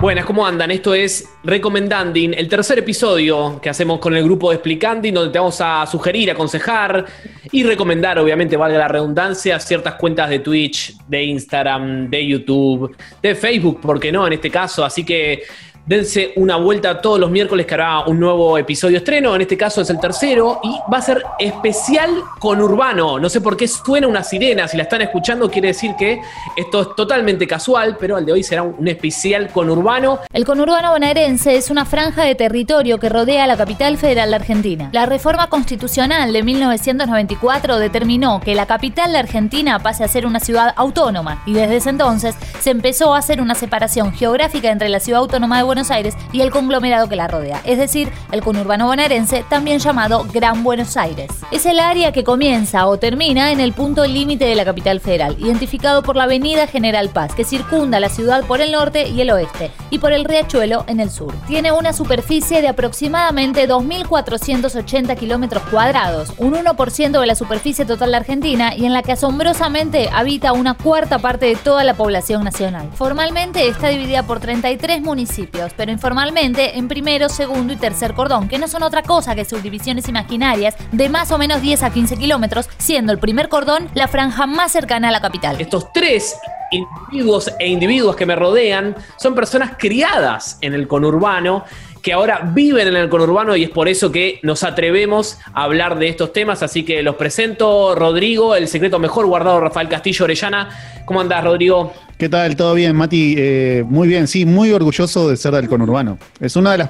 Buenas, ¿cómo andan? Esto es Recomendanding, el tercer episodio que hacemos con el grupo de Explicanding, donde te vamos a sugerir, aconsejar y recomendar, obviamente, valga la redundancia, ciertas cuentas de Twitch, de Instagram, de YouTube, de Facebook, ¿por qué no? En este caso, así que dense una vuelta todos los miércoles que hará un nuevo episodio estreno. En este caso es el tercero y va a ser especial con Urbano. No sé por qué suena una sirena. Si la están escuchando, quiere decir que esto es totalmente casual, pero el de hoy será un especial con Urbano. El conurbano bonaerense es una franja de territorio que rodea la capital federal de Argentina. La reforma constitucional de 1994 determinó que la capital de Argentina pase a ser una ciudad autónoma y desde ese entonces se empezó a hacer una separación geográfica entre la ciudad autónoma de Buenos Buenos Aires y el conglomerado que la rodea, es decir, el conurbano bonaerense, también llamado Gran Buenos Aires. Es el área que comienza o termina en el punto límite de la capital federal, identificado por la avenida General Paz, que circunda la ciudad por el norte y el oeste, y por el riachuelo en el sur. Tiene una superficie de aproximadamente 2.480 kilómetros cuadrados, un 1% de la superficie total de Argentina y en la que asombrosamente habita una cuarta parte de toda la población nacional. Formalmente está dividida por 33 municipios, pero informalmente en primero, segundo y tercer cordón, que no son otra cosa que subdivisiones imaginarias de más o menos 10 a 15 kilómetros, siendo el primer cordón la franja más cercana a la capital. Estos tres individuos e individuos que me rodean son personas criadas en el conurbano que ahora viven en el conurbano y es por eso que nos atrevemos a hablar de estos temas. Así que los presento, Rodrigo, el secreto mejor guardado, Rafael Castillo Orellana. ¿Cómo andás, Rodrigo? ¿Qué tal? ¿Todo bien, Mati? Eh, muy bien, sí, muy orgulloso de ser del conurbano. Es una de las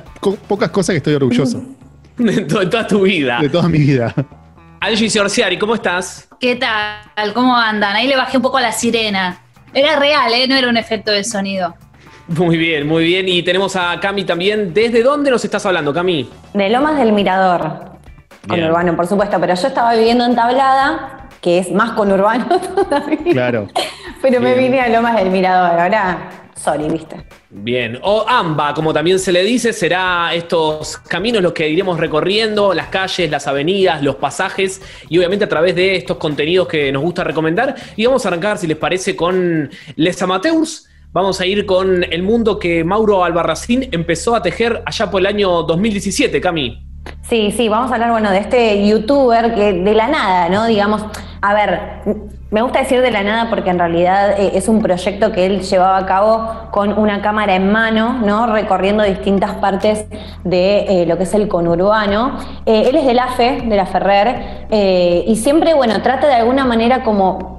pocas cosas que estoy orgulloso. de, toda tu vida. De toda mi vida. Angie Sorciari, ¿cómo estás? ¿Qué tal? ¿Cómo andan? Ahí le bajé un poco a la sirena. Era real, ¿eh? No era un efecto de sonido. Muy bien, muy bien. Y tenemos a Cami también. ¿Desde dónde nos estás hablando, Cami? De Lomas del Mirador. Conurbano, por supuesto, pero yo estaba viviendo en Tablada, que es más conurbano todavía. Claro. pero me vine a Lomas del Mirador. Ahora, sorry, viste. Bien, o AMBA, como también se le dice, será estos caminos los que iremos recorriendo, las calles, las avenidas, los pasajes, y obviamente a través de estos contenidos que nos gusta recomendar. Y vamos a arrancar, si les parece, con Les Amateurs, Vamos a ir con el mundo que Mauro Albarracín empezó a tejer allá por el año 2017, Cami. Sí, sí, vamos a hablar, bueno, de este youtuber que de la nada, ¿no? Digamos, a ver, me gusta decir de la nada porque en realidad eh, es un proyecto que él llevaba a cabo con una cámara en mano, ¿no? Recorriendo distintas partes de eh, lo que es el conurbano. Eh, él es de la FE, de la Ferrer, y siempre, bueno, trata de alguna manera como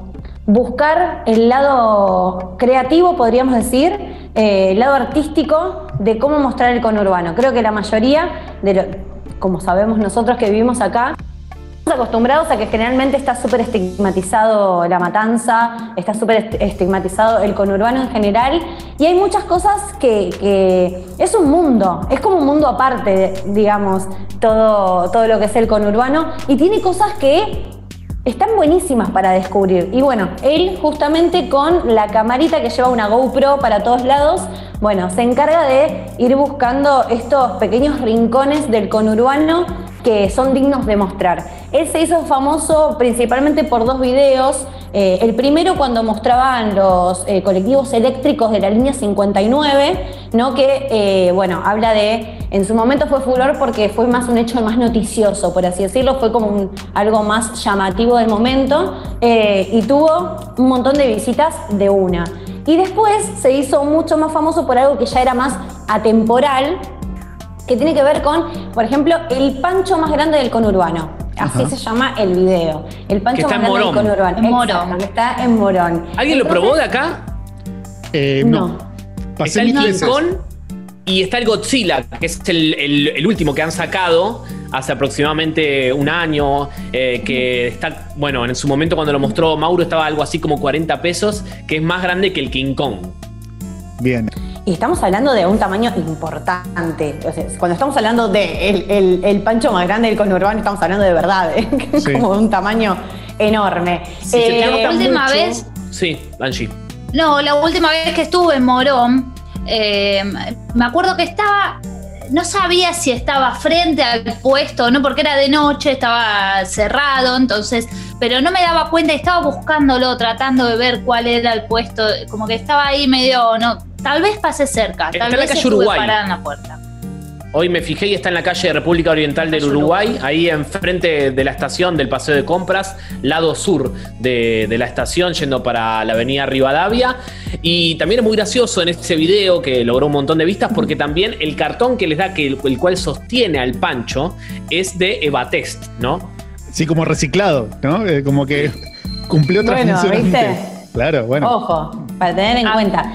buscar el lado creativo, podríamos decir, eh, el lado artístico de cómo mostrar el conurbano. Creo que la mayoría, de como sabemos nosotros que vivimos acá, estamos acostumbrados a que generalmente está súper estigmatizado la matanza, está súper estigmatizado el conurbano en general, y hay muchas cosas que, que, es un mundo, es como un mundo aparte, digamos, todo, todo lo que es el conurbano, y tiene cosas que están buenísimas para descubrir. Y bueno, él justamente con la camarita que lleva una GoPro para todos lados, bueno, se encarga de ir buscando estos pequeños rincones del conurbano que son dignos de mostrar. Él se hizo famoso principalmente por dos videos. Eh, el primero cuando mostraban los eh, colectivos eléctricos de la línea 59, ¿no? que eh, bueno, habla de, en su momento fue furor porque fue más un hecho más noticioso, por así decirlo, fue como algo más llamativo del momento y tuvo un montón de visitas de una. Y después se hizo mucho más famoso por algo que ya era más atemporal, que tiene que ver con, por ejemplo, el pancho más grande del conurbano. Así se llama el video. El pancho más grande del conurbano. En Morón. que está en Morón. ¿Alguien lo probó de acá? Eh, no. Pasé está el y está el Godzilla, que es el, último que han sacado hace aproximadamente un año, eh, que está, bueno, en su momento cuando lo mostró Mauro estaba algo así como 40 pesos, que es más grande que el King Kong. Bien. Y estamos hablando de un tamaño importante. cuando estamos hablando de el, pancho más grande del conurbano, estamos hablando de verdad, ¿eh? como de un tamaño enorme. Eh, la última vez. Sí, Angie. No, la última vez que estuve en Morón, eh, me acuerdo que estaba no sabía si estaba frente al puesto no, porque era de noche, estaba cerrado, entonces, pero no me daba cuenta estaba buscándolo, tratando de ver cuál era el puesto, como que estaba ahí medio, no, Tal vez pase cerca, Está tal la vez calle estuve Uruguay. parada en la puerta. Hoy me fijé y está en la calle República Oriental del Uruguay, ahí enfrente de la estación del Paseo de Compras, lado sur de, de la estación, yendo para la avenida Rivadavia. Y también es muy gracioso en ese video que logró un montón de vistas, porque también el cartón que les da, que el, el cual sostiene al Pancho, es de Evatest, ¿no? Sí, como reciclado, ¿no? Eh, como que cumplió otra Bueno, función. ¿viste? antes. Claro, bueno. Ojo, para tener en Ah. cuenta.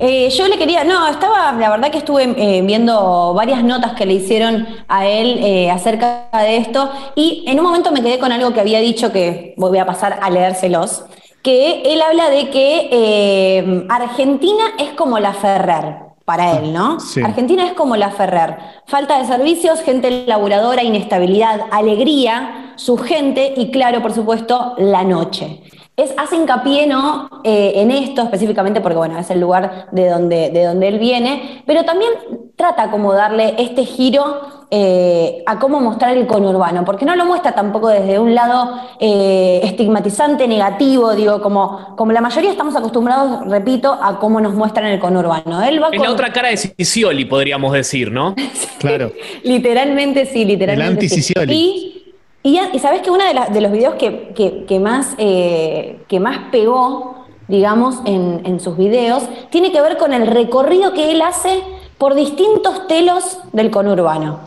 Eh, yo le quería, no, estaba, la verdad que estuve eh, viendo varias notas que le hicieron a él eh, acerca de esto y en un momento me quedé con algo que había dicho que voy a pasar a leérselos, que él habla de que Argentina es como la Ferrer para él, ¿no? Sí. Argentina es como la Ferrer. Falta de servicios, gente laburadora, inestabilidad, alegría, su gente y claro, por supuesto, la noche. Es, hace hincapié ¿no? Eh, en esto específicamente porque bueno, es el lugar de donde, de donde él viene, pero también trata como darle este giro eh, a cómo mostrar el conurbano, porque no lo muestra tampoco desde un lado eh, estigmatizante, negativo, digo, como, como la mayoría estamos acostumbrados, repito, a cómo nos muestran el conurbano. Él va Es la otra cara de Sicioli, podríamos decir, ¿no? Claro. Literalmente sí, literalmente. El anti-Sicioli. sí. Y, y, sabes que uno de, la- de los videos que, que- que más, eh, que más pegó, digamos, en, en sus videos, tiene que ver con el recorrido que él hace por distintos telos del conurbano.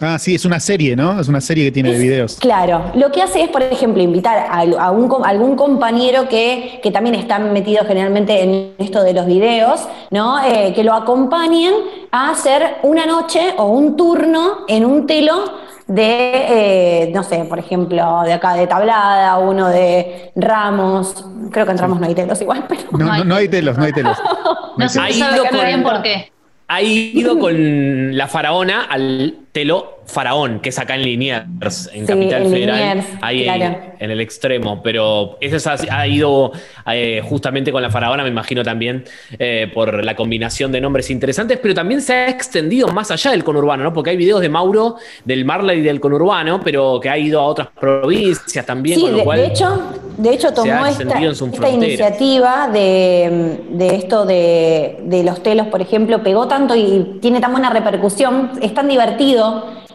Ah, sí, es una serie, ¿no? Es una serie que tiene de videos. Claro, lo que hace es, por ejemplo, invitar a, a un com- algún compañero que, que también está metido generalmente en esto de los videos, ¿no? Eh, que lo acompañen a hacer una noche o un turno en un telo de, eh, no sé, por ejemplo, de acá de Tablada, uno de Ramos, creo que en Ramos no hay telos igual, pero... No, no, no hay telos, no hay telos. No se sabe ido muy bien por qué. Ha ido con la faraona al telo faraón, que es acá en Liniers, en Sí, Capital en Federal, Liniers, ahí claro. en el extremo. Pero ese es- ha ido eh, justamente con la faraona, me imagino también, eh, por la combinación de nombres interesantes, pero también se ha extendido más allá del conurbano, ¿no? Porque hay videos de Mauro, del Marley y del conurbano, pero que ha ido a otras provincias también, Sí, con lo de, cual. de hecho, de hecho tomó esta, iniciativa de, de esto de, de los telos, por ejemplo, pegó tanto y tiene tan buena repercusión, es tan divertido,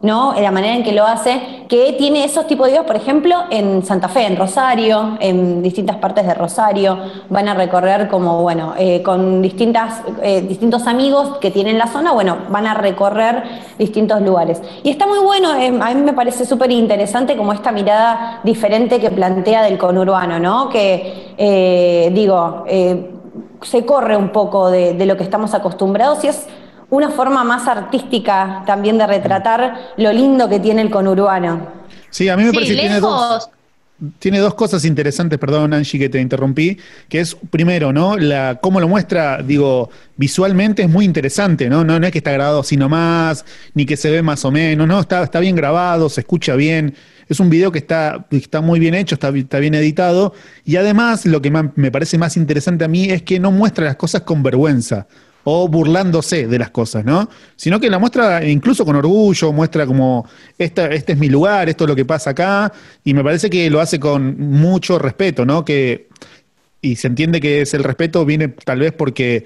¿no? La manera en que lo hace, que tiene esos tipos de videos, por ejemplo, en Santa Fe, en Rosario, en distintas partes de Rosario, van a recorrer como, bueno, eh, con distintas, eh, distintos amigos que tienen la zona, bueno, van a recorrer distintos lugares. Y está muy bueno, eh, a mí me parece súper interesante como esta mirada diferente que plantea del conurbano, ¿no? Que, digo, se corre un poco de, de lo que estamos acostumbrados y es una forma más artística también de retratar lo lindo que tiene el conurbano. Sí, a mí me Sí, parece que tiene dos, tiene dos cosas interesantes, perdón Angie que te interrumpí, que es primero, ¿no? La, cómo lo muestra, digo, visualmente es muy interesante, ¿no? No, no es que está grabado así nomás, ni que se ve más o menos, no, está, está bien grabado, se escucha bien. Es un video que está, está muy bien hecho, está, está bien editado. Y además, lo que me parece más interesante a mí es que no muestra las cosas con vergüenza o burlándose de las cosas, ¿no? Sino que la muestra incluso con orgullo, muestra como, esta, este es mi lugar, esto es lo que pasa acá, y me parece que lo hace con mucho respeto, ¿no? Que, y se entiende que es el respeto viene tal vez porque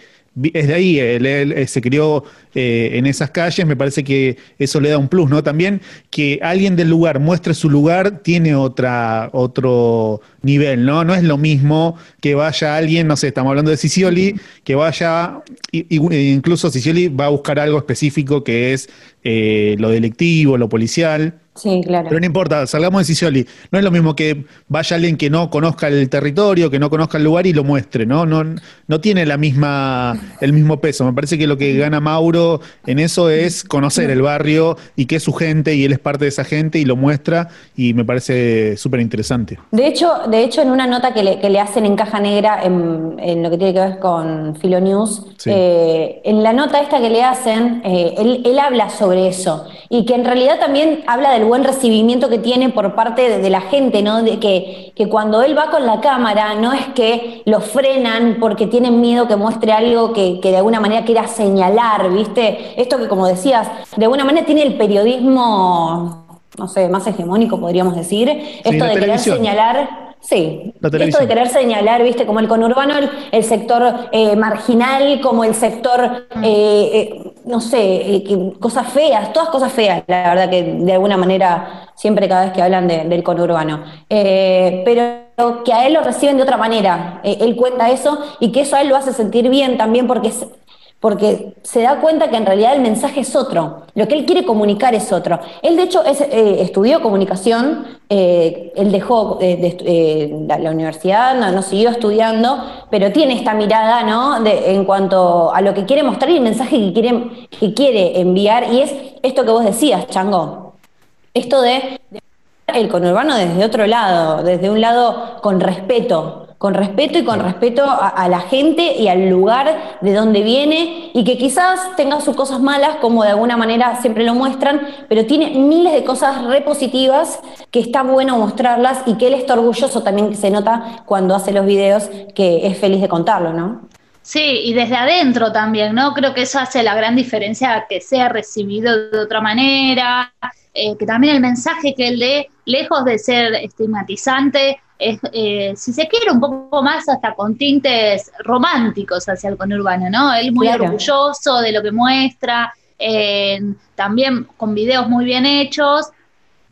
es de ahí, él, eh, se crió eh, en esas calles, me parece que eso le da un plus, ¿no? También que alguien del lugar muestre su lugar tiene otra, otro nivel, ¿no? No es lo mismo que vaya alguien, no sé, estamos hablando de Sicioli, que vaya, incluso Sicioli va a buscar algo específico que es eh, lo delictivo, lo policial. Sí, claro. Pero no importa, salgamos de Sicioli. No es lo mismo que vaya alguien que no conozca el territorio, que no conozca el lugar y lo muestre, ¿no? No, no tiene la misma, el mismo peso. Me parece que lo que gana Mauro en eso es conocer el barrio y que es su gente y él es parte de esa gente y lo muestra y me parece súper interesante. De hecho, de hecho, en una nota que le, que le hacen en caja negra en, en lo que tiene que ver con Filo News, Sí. eh, en la nota esta que le hacen, eh, él, él habla sobre eso y que en realidad también habla del buen recibimiento que tiene por parte de, de la gente, ¿no? De que, que cuando él va con la cámara no es que lo frenan porque tienen miedo que muestre algo que, que de alguna manera quiera señalar, ¿viste? Esto que como decías, de alguna manera tiene el periodismo, no sé, más hegemónico podríamos decir, esto de querer señalar Sí, esto de querer señalar, viste, como el conurbano, el, sector eh, marginal, como el sector, eh, eh, no sé, cosas feas, todas cosas feas, la verdad que de alguna manera siempre cada vez que hablan del conurbano. pero que a él lo reciben de otra manera, él cuenta eso y que eso a él lo hace sentir bien también porque porque se da cuenta que en realidad el mensaje es otro, lo que él quiere comunicar es otro. Él de hecho eh, estudió comunicación, eh, él dejó eh, la, universidad, no, siguió estudiando, pero tiene esta mirada ¿no? en cuanto a lo que quiere mostrar y el mensaje que quiere, que quiere enviar, y es esto que vos decías, Chango, esto de el conurbano desde otro lado, desde un lado con respeto, con respeto y con respeto a, la gente y al lugar de donde viene y que quizás tenga sus cosas malas, como de alguna manera siempre lo muestran, pero tiene miles de cosas repositivas que está bueno mostrarlas y que él está orgulloso también que se nota cuando hace los videos que es feliz de contarlo, ¿no? Sí, y desde adentro también, ¿no? Creo que eso hace la gran diferencia que sea recibido de otra manera, eh, que también el mensaje que él dé, lejos de ser estigmatizante, es, eh, si se quiere, un poco más hasta con tintes románticos hacia el conurbano, ¿no? Él muy orgulloso de lo que muestra, eh, también con videos muy bien hechos,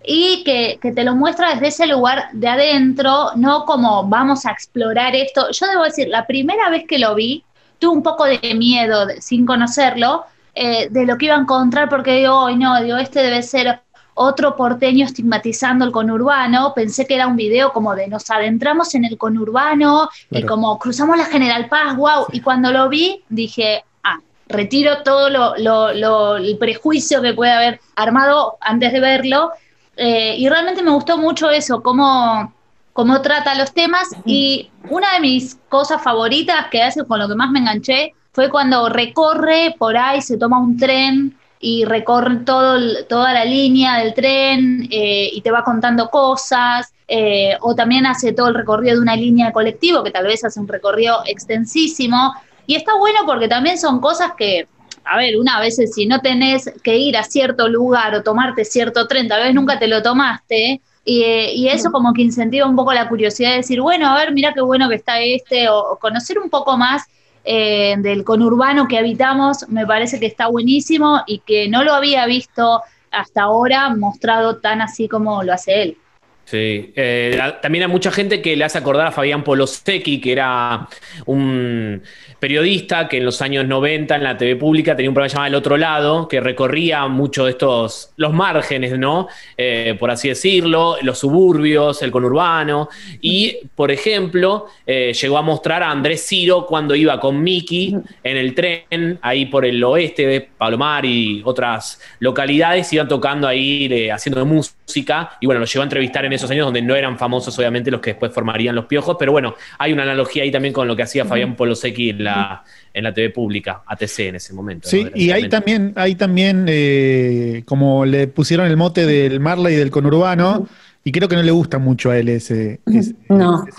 y que, que, te lo muestra desde ese lugar de adentro, no como vamos a explorar esto. Yo debo decir, la primera vez que lo vi, tuve un poco de miedo, sin conocerlo, eh, de lo que iba a encontrar, porque digo, hoy no, digo, este debe ser otro porteño estigmatizando el conurbano. Pensé que era un video como de nos adentramos en el conurbano y como cruzamos la General Paz, wow. Y cuando lo vi, dije, ah, retiro todo lo, el prejuicio que puede haber armado antes de verlo. Eh, y realmente me gustó mucho eso, cómo, cómo trata los temas. Y una de mis cosas favoritas que hace, con lo que más me enganché, fue cuando recorre por ahí, se toma un tren y recorre todo, toda la línea del tren eh, y te va contando cosas, eh, o también hace todo el recorrido de una línea de colectivo, que tal vez hace un recorrido extensísimo, y está bueno porque también son cosas que, a ver, una vez si no tenés que ir a cierto lugar o tomarte cierto tren, tal vez nunca te lo tomaste, y, y, eso como que incentiva un poco la curiosidad de decir, bueno, a ver, mira qué bueno que está este, o conocer un poco más eh, del conurbano que habitamos me parece que está buenísimo y que no lo había visto hasta ahora mostrado tan así como lo hace él. Sí, eh, también hay mucha gente que le hace acordar a Fabián Polosecchi, que era un periodista que en los años 90 en la TV pública tenía un programa llamado El Otro Lado, que recorría mucho de estos, los márgenes, ¿no? Eh, por así decirlo, los suburbios, el conurbano. Y, por ejemplo, eh, llegó a mostrar a Andrés Ciro cuando iba con Miki en el tren, ahí por el oeste de Palomar y otras localidades, iban tocando ahí, haciendo música. Y bueno, lo llevó a entrevistar en esos años donde no eran famosos, obviamente, los que después formarían los piojos. Pero bueno, hay una analogía ahí también con lo que hacía Fabián Polosecchi en la en la TV pública, ATC en ese momento. Sí, y hay también, hay también eh, como le pusieron el mote del Marley y del conurbano, y creo que no le gusta mucho a él ese, ese,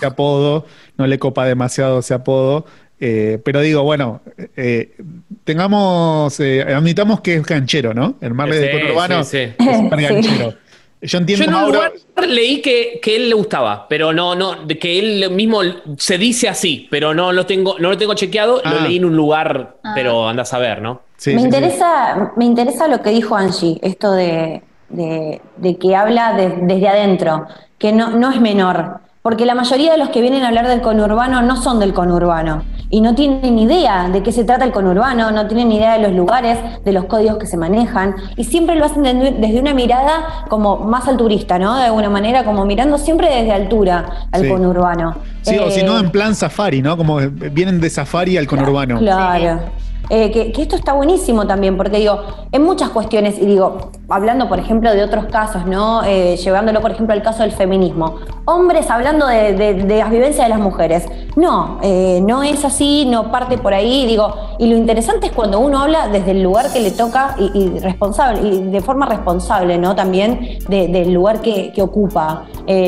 apodo, no le copa demasiado ese apodo. Eh, pero digo, bueno, eh, tengamos, admitamos que es ganchero, ¿no? El Marley del conurbano es ganchero. Yo entiendo. Yo en un lugar leí que, que, él le gustaba, pero no, no, que él mismo se dice así, pero no lo tengo, no lo tengo chequeado, lo ah. leí en un lugar, ah. pero anda a saber, ¿no? me, interesa, me interesa lo que dijo Angie, esto de, de, que habla desde adentro, que no, no es menor porque la mayoría de los que vienen a hablar del conurbano no son del conurbano y no tienen idea de qué se trata el conurbano, no tienen idea de los lugares, de los códigos que se manejan y siempre lo hacen desde una mirada como más alturista, ¿no? De alguna manera, como mirando siempre desde altura al conurbano. Sí, o si no eh, en plan safari, ¿no? Como vienen de safari al conurbano. Claro. Eh, que, esto está buenísimo también, porque digo, en muchas cuestiones, y digo, hablando por ejemplo de otros casos, ¿no? Eh, llevándolo por ejemplo al caso del feminismo. Hombres hablando de, las vivencias de las mujeres. No, eh, no es así, no parte por ahí, digo, y lo interesante es cuando uno habla desde el lugar que le toca y, responsable, y de forma responsable, ¿no? También del lugar que, ocupa.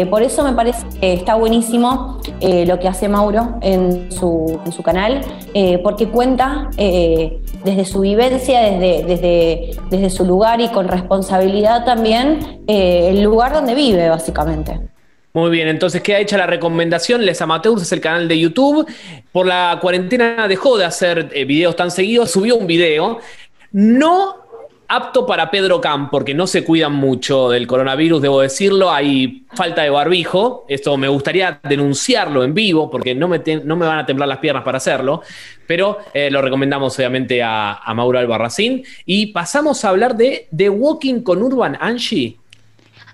por eso me parece que está buenísimo lo que hace Mauro en su, en su canal, porque cuenta desde su vivencia, desde, desde, desde, su lugar y con responsabilidad también, eh, el lugar donde vive, básicamente. Muy bien, entonces queda hecha la recomendación. Les Amateurs es el canal de YouTube. Por la cuarentena dejó de hacer eh, videos tan seguidos. Subió un video. No apto para Pedro Camp, porque no se cuidan mucho del coronavirus, debo decirlo. Hay falta de barbijo. Esto me gustaría denunciarlo en vivo, porque no me, no me van a temblar las piernas para hacerlo. Pero eh, lo recomendamos obviamente a, a Mauro Albarracín. Y pasamos a hablar de The Walking con Urban Angie.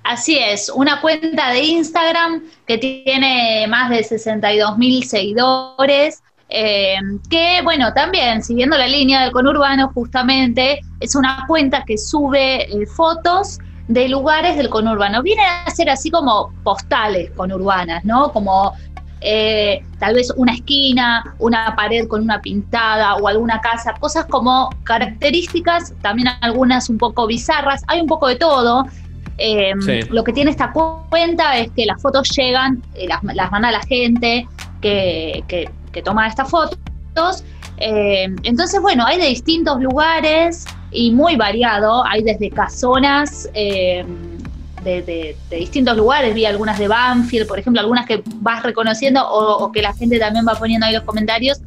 Así es, una cuenta de Instagram que tiene más de 62 mil seguidores, eh, que bueno, también siguiendo la línea del conurbano, justamente es una cuenta que sube eh, fotos de lugares del conurbano. Viene a ser así como postales conurbanas, ¿no? Como eh, tal vez una esquina, una pared con una pintada o alguna casa, cosas como características, también algunas un poco bizarras, hay un poco de todo. Em, lo que tiene esta cuenta es que las fotos llegan, eh, las, manda la gente que, toma estas fotos. Em, entonces, bueno, hay de distintos lugares y muy variado. Hay desde casonas em, de, distintos lugares. Vi algunas de Banfield, por ejemplo, algunas que vas reconociendo o, que la gente también va poniendo ahí los comentarios.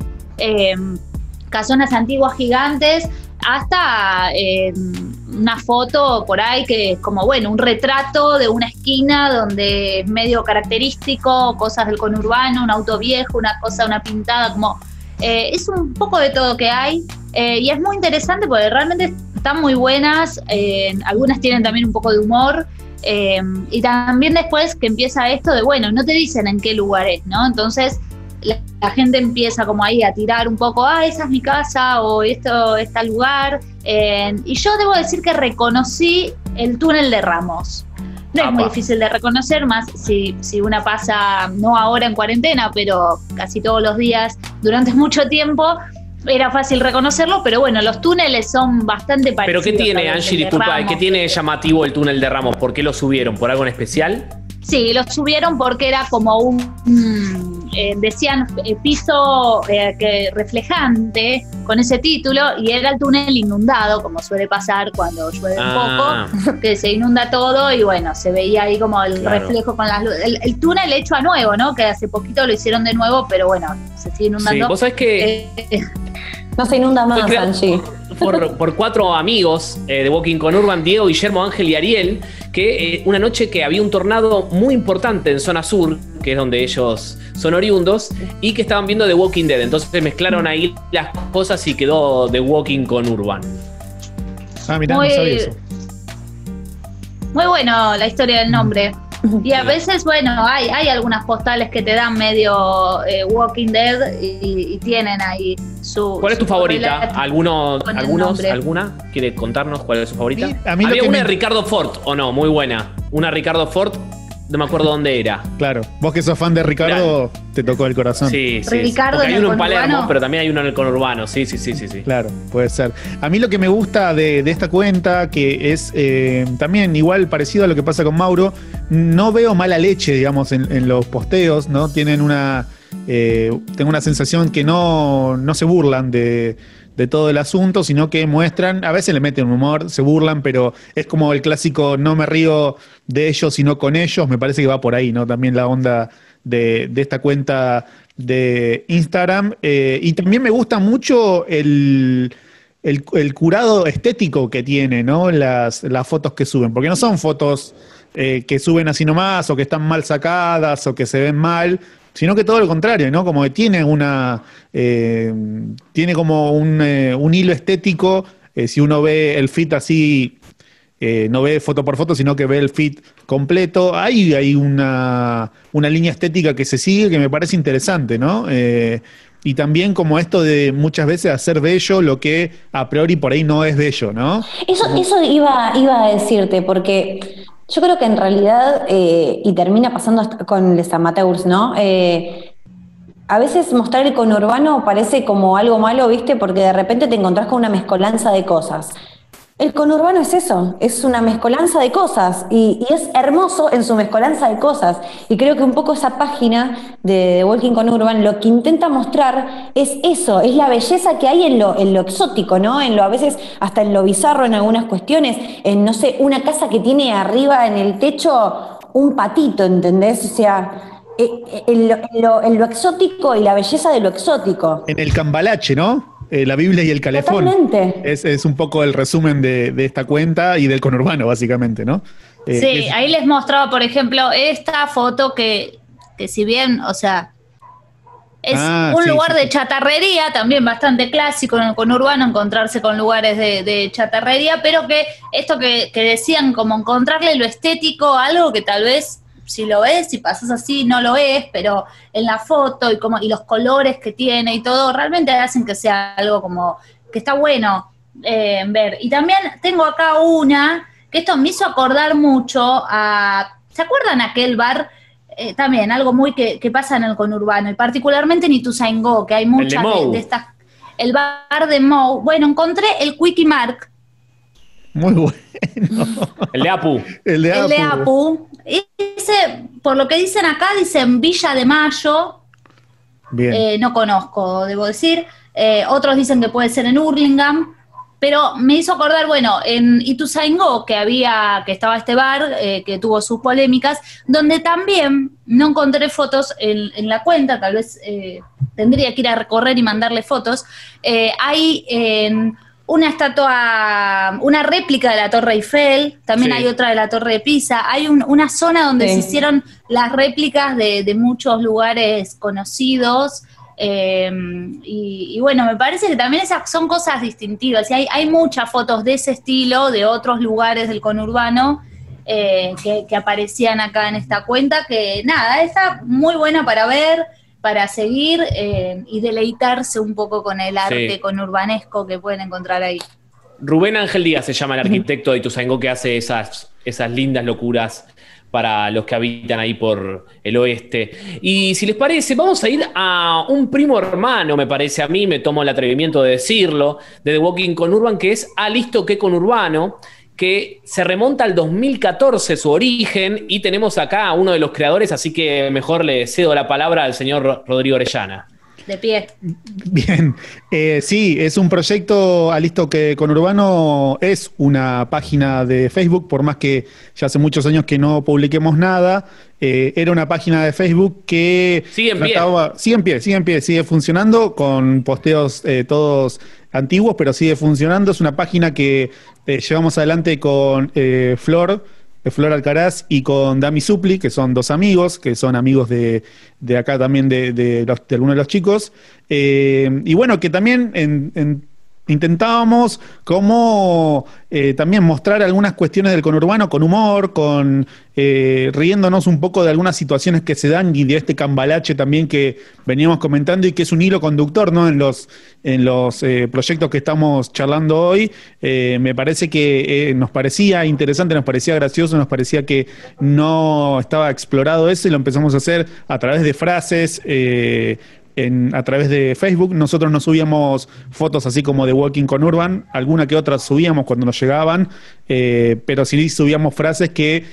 casonas antiguas gigantes hasta una foto por ahí que es como, bueno, un retrato de una esquina donde es medio característico, cosas del conurbano, un auto viejo, una cosa, una pintada, como... Eh, es un poco de todo que hay eh, y es muy interesante porque realmente están muy buenas, eh, algunas tienen también un poco de humor. y también después que empieza esto de, bueno, no te dicen en qué lugar es, ¿no? Entonces la, gente empieza como ahí a tirar un poco, ah, esa es mi casa o esto está el lugar. y yo debo decir que reconocí el túnel de Ramos. No es muy difícil de reconocer, más si, si una pasa, no ahora en cuarentena, pero casi todos los días durante mucho tiempo, era fácil reconocerlo, pero bueno, los túneles son bastante parecidos. ¿Pero qué tiene, Angie, disculpa, qué tiene llamativo el túnel de Ramos? ¿Por qué lo subieron? ¿Por algo en especial? Sí, lo subieron porque era como un eh, decían eh, piso eh, que reflejante con ese título y era el túnel inundado, como suele pasar cuando llueve un ah. poco, que se inunda todo y bueno, se veía ahí como el reflejo con las luces. El, túnel hecho a nuevo, ¿no? Que hace poquito lo hicieron de nuevo, pero bueno, se sigue inundando. Sí, vos sabés que... no se inunda más, Angie. Por, por, cuatro amigos de Walking con Urban, Diego, Guillermo, Ángel y Ariel, que una noche que había un tornado muy importante en zona sur, que es donde ellos son oriundos, y que estaban viendo The Walking Dead. Entonces mezclaron ahí las cosas y quedó The Walking con Urban. Ah, mirá, muy, no sabía eso. Muy bueno la historia del nombre. Y a veces, bueno, hay, hay algunas postales que te dan medio eh, Walking Dead y, tienen ahí su. ¿Cuál es tu favorita? ¿Alguno, algunos, ¿Alguna? ¿Quiere contarnos cuál es su favorita? a mí Había una de Ricardo Ford, o no, muy buena. Una Ricardo Ford no me acuerdo dónde era. Claro, vos que sos fan de Ricardo, te tocó el corazón. Sí, sí. Ricardo hay uno en Palermo, pero también hay uno en el conurbano. Sí, sí, sí, sí, sí. Claro, puede ser. A mí lo que me gusta de, esta cuenta, que es eh, también igual parecido a lo que pasa con Mauro, no veo mala leche, digamos, en, los posteos, ¿no? Tienen una. Eh, tengo una sensación que no, no se burlan de de todo el asunto, sino que muestran, a veces le meten humor, se burlan, pero es como el clásico no me río de ellos, sino con ellos, me parece que va por ahí, ¿no? También la onda de, esta cuenta de Instagram. Eh, y también me gusta mucho el, el, curado estético que tiene, ¿no? Las, las fotos que suben, porque no son fotos eh, que suben así nomás, o que están mal sacadas, o que se ven mal, sino que todo lo contrario, ¿no? Como que tiene una, eh, tiene como un, eh, hilo estético, eh, si uno ve el fit así, no ve foto por foto, sino que ve el fit completo, hay, hay una, una línea estética que se sigue que me parece interesante, ¿no? y también como esto de muchas veces hacer bello lo que a priori por ahí no es bello, ¿no? Eso, eso iba, iba a decirte, porque yo creo que en realidad, eh, y termina pasando con los amateurs, ¿no? Eh, a veces mostrar el conurbano parece como algo malo, ¿viste? Porque de repente te encontrás con una mezcolanza de cosas. El conurbano es eso, es una mezcolanza de cosas y, es hermoso en su mezcolanza de cosas. Y creo que un poco esa página de, Walking Conurban lo que intenta mostrar es eso, es la belleza que hay en lo, en lo exótico, ¿no? En lo, a veces hasta en lo bizarro en algunas cuestiones, en, no sé, una casa que tiene arriba en el techo un patito, ¿entendés? O sea, eh, eh, en lo, exótico y la belleza de lo exótico. En el cambalache, ¿no? Eh, la Biblia y el calefón. Totalmente. Es, es un poco el resumen de, de esta cuenta y del conurbano, básicamente, ¿no? Eh, Sí, es- ahí les mostraba, por ejemplo, esta foto que, que si bien, o sea, es Ah, un sí, lugar sí, de sí. chatarrería, también bastante clásico en el conurbano, encontrarse con lugares de, de chatarrería, pero que esto que, que decían, como encontrarle lo estético, algo que tal vez si lo ves, si pasas así, no lo es, pero en la foto y como y los colores que tiene y todo, realmente hacen que sea algo como que está bueno eh, ver. Y también tengo acá una que esto me hizo acordar mucho a. ¿Se acuerdan aquel bar? Eh, también algo muy que, que pasa en el conurbano, y particularmente en Ituzaingó, que hay muchas de, de estas. El bar de Mou. Bueno, encontré el Quickie Mark, Muy bueno. El de Apu. El de el de Apu. Apu. Ese, por lo que dicen acá, dicen Villa de Mayo, Bien. Eh, no conozco, debo decir. Eh, otros dicen que puede ser en Hurlingham. Pero me hizo acordar, bueno, en Ituzaingó, que había, que estaba este bar, eh, que tuvo sus polémicas, donde también no encontré fotos en, en la cuenta, tal vez eh, tendría que ir a recorrer y mandarle fotos. Eh, hay en una estatua, una réplica de la Torre Eiffel, también Sí. hay otra de la Torre de Pisa, hay un- una zona donde Sí. se hicieron las réplicas de, de muchos lugares conocidos. eh, y, y bueno, me parece que también esas son cosas distintivas. Y hay, hay muchas fotos de ese estilo, de otros lugares del conurbano, eh, que, que aparecían acá en esta cuenta, que nada, está muy buena para ver, para seguir eh, y deleitarse un poco con el arte Sí. conurbanesco que pueden encontrar ahí. Rubén Ángel Díaz se llama el arquitecto de Ituzaingó que hace esas, esas lindas locuras para los que habitan ahí por el oeste. Y si les parece, vamos a ir a un primo hermano, me parece a mí, me tomo el atrevimiento de decirlo, de The Walking Conurban, que es A Listo que Conurbano, que se remonta al 2014 su origen, y tenemos acá a uno de los creadores, así que mejor le cedo la palabra al señor Ro- Rodrigo Orellana. De pie. Bien, Eh, sí, es un proyecto, Alisto, que Conurbano es una página de Facebook, por más que ya hace muchos años que no publiquemos nada, eh, era una página de Facebook que... Sigue en pie. Sigue en pie, sigue en pie, sigue funcionando con posteos eh, todos antiguos, pero sigue funcionando. Es una página que eh, llevamos adelante con eh, Flor, eh, Flor Alcaraz y con Dami Supli, que son dos amigos, que son amigos de, de acá también de, de, de algunos de los chicos. Eh, y bueno, que también en- en- intentábamos como eh, también mostrar algunas cuestiones del conurbano con humor, con eh, riéndonos un poco de algunas situaciones que se dan y de este cambalache también que veníamos comentando y que es un hilo conductor ¿no? en los, en los eh, proyectos que estamos charlando hoy. Eh, me parece que nos parecía interesante, nos parecía gracioso, nos parecía que no estaba explorado eso y lo empezamos a hacer a través de frases. En- a través de Facebook. Nosotros no subíamos fotos así como de Walking con Urban, alguna que otra subíamos cuando nos llegaban, eh, pero sí subíamos frases que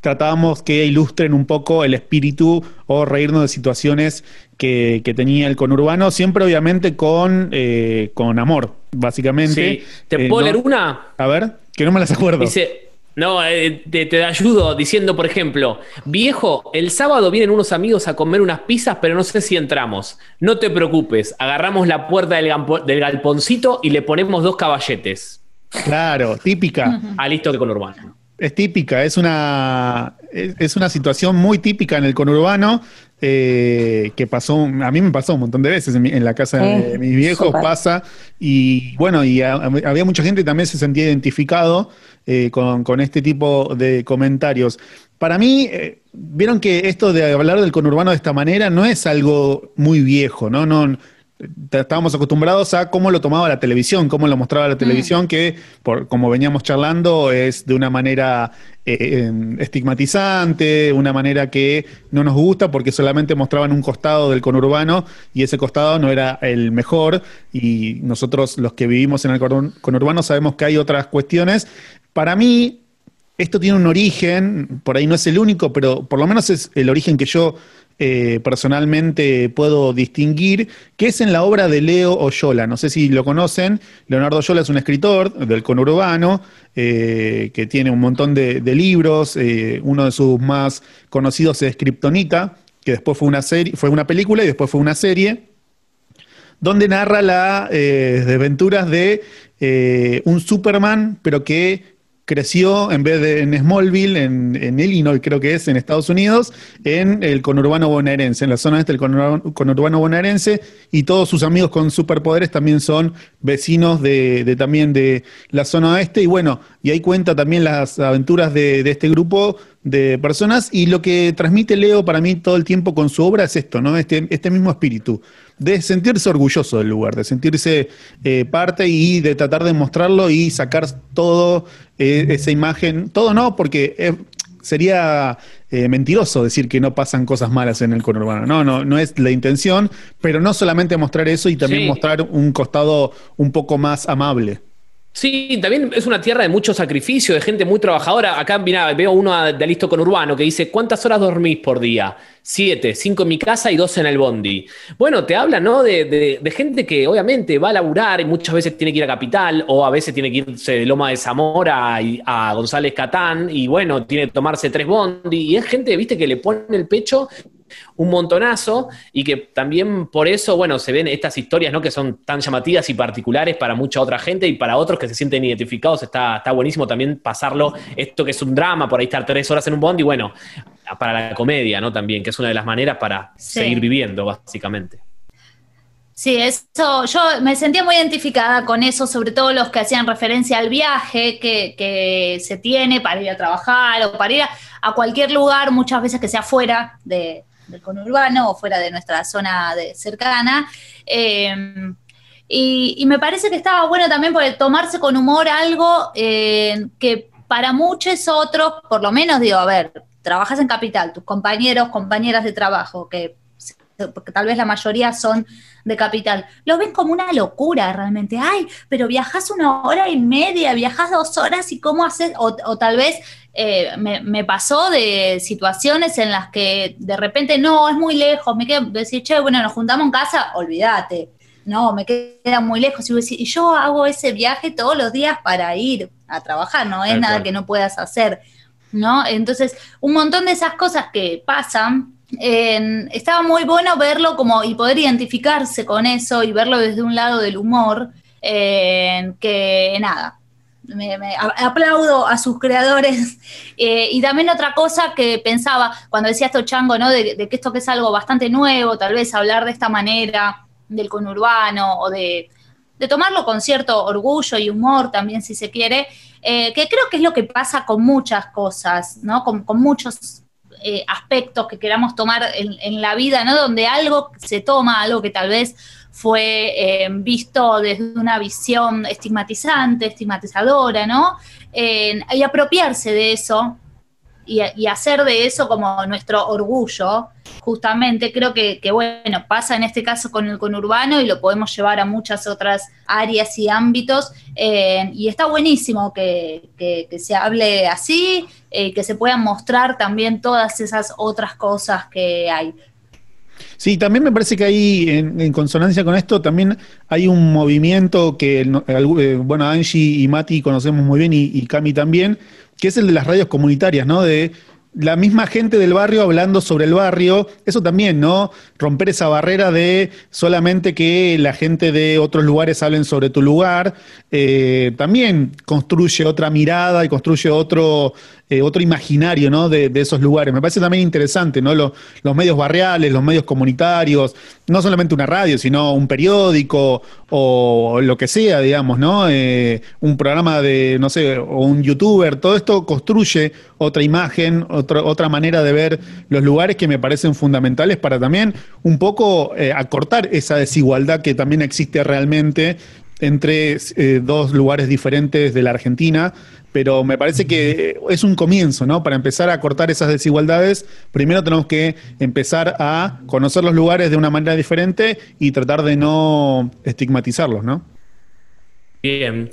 tratábamos que ilustren un poco el espíritu o reírnos de situaciones que, que tenía el conurbano, siempre obviamente con, eh, con amor, básicamente. Sí. ¿Te Eh, puedo no- leer una? A ver, que no me las acuerdo. Dice, no, eh, te, te ayudo diciendo, por ejemplo, viejo, el sábado vienen unos amigos a comer unas pizzas, pero no sé si entramos. No te preocupes, agarramos la puerta del, gampo- del galponcito y le ponemos dos caballetes. Claro, típica. Ah, listo que con urbano. Es típica, es una, es, es una situación muy típica en el conurbano eh, que pasó, a mí me pasó un montón de veces en, mi- en la casa de mis viejos, pasa, y bueno, y a- había mucha gente que también se sentía identificado eh, con, con este tipo de comentarios. Para mí, eh, vieron que esto de hablar del conurbano de esta manera no es algo muy viejo, ¿no? no estábamos acostumbrados a cómo lo tomaba la televisión, cómo lo mostraba la televisión, que por, como veníamos charlando es de una manera eh, em, estigmatizante, una manera que no nos gusta porque solamente mostraban un costado del conurbano y ese costado no era el mejor y nosotros los que vivimos en el conur- conurbano sabemos que hay otras cuestiones. Para mí, esto tiene un origen, por ahí no es el único, pero por lo menos es el origen que yo eh, personalmente puedo distinguir, que es en la obra de Leo Oyola. No sé si lo conocen. Leonardo Oyola es un escritor del conurbano eh, que tiene un montón de, libros. Eh, uno de sus más conocidos es Kryptonita, que después fue una, serie, fue una película y después fue una serie, donde narra las desventuras de un Superman, pero que creció en vez de en Smallville, en, Illinois creo que es, en Estados Unidos, en el conurbano bonaerense, en la zona este del conurbano, bonaerense, y todos sus amigos con superpoderes también son vecinos de, también de la zona oeste, y bueno, y ahí cuenta también las aventuras de, de este grupo de personas, y lo que transmite Leo para mí todo el tiempo con su obra es esto, ¿no? Este, este mismo espíritu de sentirse orgulloso del lugar, de sentirse eh, parte y de tratar de mostrarlo y sacar todo eh, esa imagen. Todo no, porque eh, sería mentiroso decir que no pasan cosas malas en el conurbano. No, no, no es la intención, pero no solamente mostrar eso y también mostrar un costado un poco más amable. Sí, también es una tierra de mucho sacrificio, de gente muy trabajadora. Acá mira, veo uno de Alisto con Urbano que dice, ¿cuántas horas dormís por día? Siete, cinco en mi casa y dos en el bondi. Bueno, te habla, ¿no? De, gente que obviamente va a laburar y muchas veces tiene que ir a Capital o a veces tiene que irse de Loma de Zamora a, a González Catán y bueno, tiene que tomarse tres bondi. Y es gente, viste, que le pone el pecho un montonazo y que también por eso, bueno, se ven estas historias, ¿no? Que son tan llamativas y particulares para mucha otra gente y para otros que se sienten identificados. Está, está buenísimo también pasarlo, esto que es un drama, por ahí estar tres horas en un bond y bueno, para la comedia, ¿no? También, que es una de las maneras para seguir viviendo, básicamente. Sí, eso, yo me sentía muy identificada con eso, sobre todo los que hacían referencia al viaje que, que se tiene para ir a trabajar o para ir a cualquier lugar, muchas veces que sea fuera de, del conurbano o fuera de nuestra zona cercana. Em, y, me parece que estaba bueno también por tomarse con humor algo eh, que para muchos otros, por lo menos digo, a ver, trabajas en Capital, tus compañeros, compañeras de trabajo, que tal vez la mayoría son de capital, lo ven como una locura realmente. Ay, pero viajas una hora y media, viajas dos horas y cómo haces, o tal vez eh, me, pasó de situaciones en las que de repente no, es muy lejos, me quedo decir, che, bueno, nos juntamos en casa, olvídate, no, me queda muy lejos. Y yo hago ese viaje todos los días para ir a trabajar, no es nada que no puedas hacer, ¿no? Entonces, un montón de esas cosas que pasan. estaba muy bueno verlo como y poder identificarse con eso y verlo desde un lado del humor, que nada, me, aplaudo a sus creadores. Eh, y también otra cosa que pensaba cuando decía esto Chango, ¿no? De, que esto que es algo bastante nuevo, tal vez hablar de esta manera del conurbano o de, tomarlo con cierto orgullo y humor también, si se quiere, eh, que creo que es lo que pasa con muchas cosas, ¿no? Con, muchos eh, aspectos que queramos tomar en, la vida, ¿no? Donde algo se toma, algo que tal vez fue eh, visto desde una visión estigmatizante, estigmatizadora, ¿no? y apropiarse de eso y, hacer de eso como nuestro orgullo, justamente creo que, bueno, pasa en este caso con el conurbano y lo podemos llevar a muchas otras áreas y ámbitos, eh, y está buenísimo que, se hable así, eh, que se puedan mostrar también todas esas otras cosas que hay. Sí, también me parece que hay, en, consonancia con esto, también hay un movimiento que, eh, bueno, Angie y Mati conocemos muy bien y Cami también, que es el de las radios comunitarias, ¿no? De la misma gente del barrio hablando sobre el barrio, eso también, ¿no? Romper esa barrera de solamente que la gente de otros lugares hablen sobre tu lugar, eh, también construye otra mirada y construye otro, eh, otro imaginario ¿no? de, esos lugares. Me parece también interesante, ¿no? Los, medios barriales, los medios comunitarios, no solamente una radio, sino un periódico o lo que sea, digamos, ¿no? Eh, un programa de, no sé, o un youtuber, todo esto construye otra imagen, otra, otra manera de ver los lugares que me parecen fundamentales para también un poco eh, acortar esa desigualdad que también existe realmente entre dos lugares diferentes de la Argentina, pero me parece que es un comienzo, ¿no? Para empezar a cortar esas desigualdades, primero tenemos que empezar a conocer los lugares de una manera diferente y tratar de no estigmatizarlos, ¿no? Bien.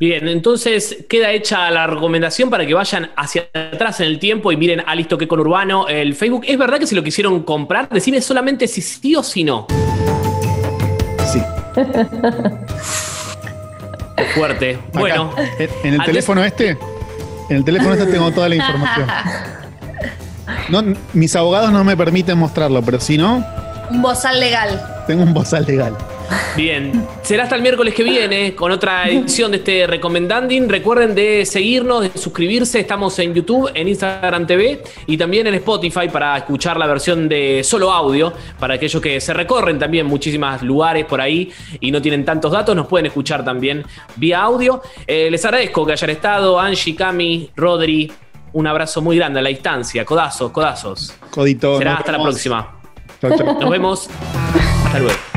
Bien, entonces queda hecha la recomendación para que vayan hacia atrás en el tiempo y miren a Listo que con Urbano el Facebook. ¿Es verdad que si lo quisieron comprar? Decime solamente si sí o si no. Sí. Fuerte. Acá, Bueno. en- en el antes- teléfono este, en el teléfono este tengo toda la información. No, mis abogados no me permiten mostrarlo, pero si no, Un bozal legal. tengo un bozal legal. Bien, será hasta el miércoles que viene con otra edición de este Recomendanding. Recuerden de seguirnos, de suscribirse. Estamos en YouTube, en Instagram TV y también en Spotify para escuchar la versión de solo audio. Para aquellos que se recorren también muchísimos lugares por ahí y no tienen tantos datos, nos pueden escuchar también vía audio. Eh, les agradezco que hayan estado, Angie, Cami, Rodri. Un abrazo muy grande a la distancia. Codazos, codazos. Codito. Será hasta la próxima. Chau, chau. Nos vemos. Hasta luego.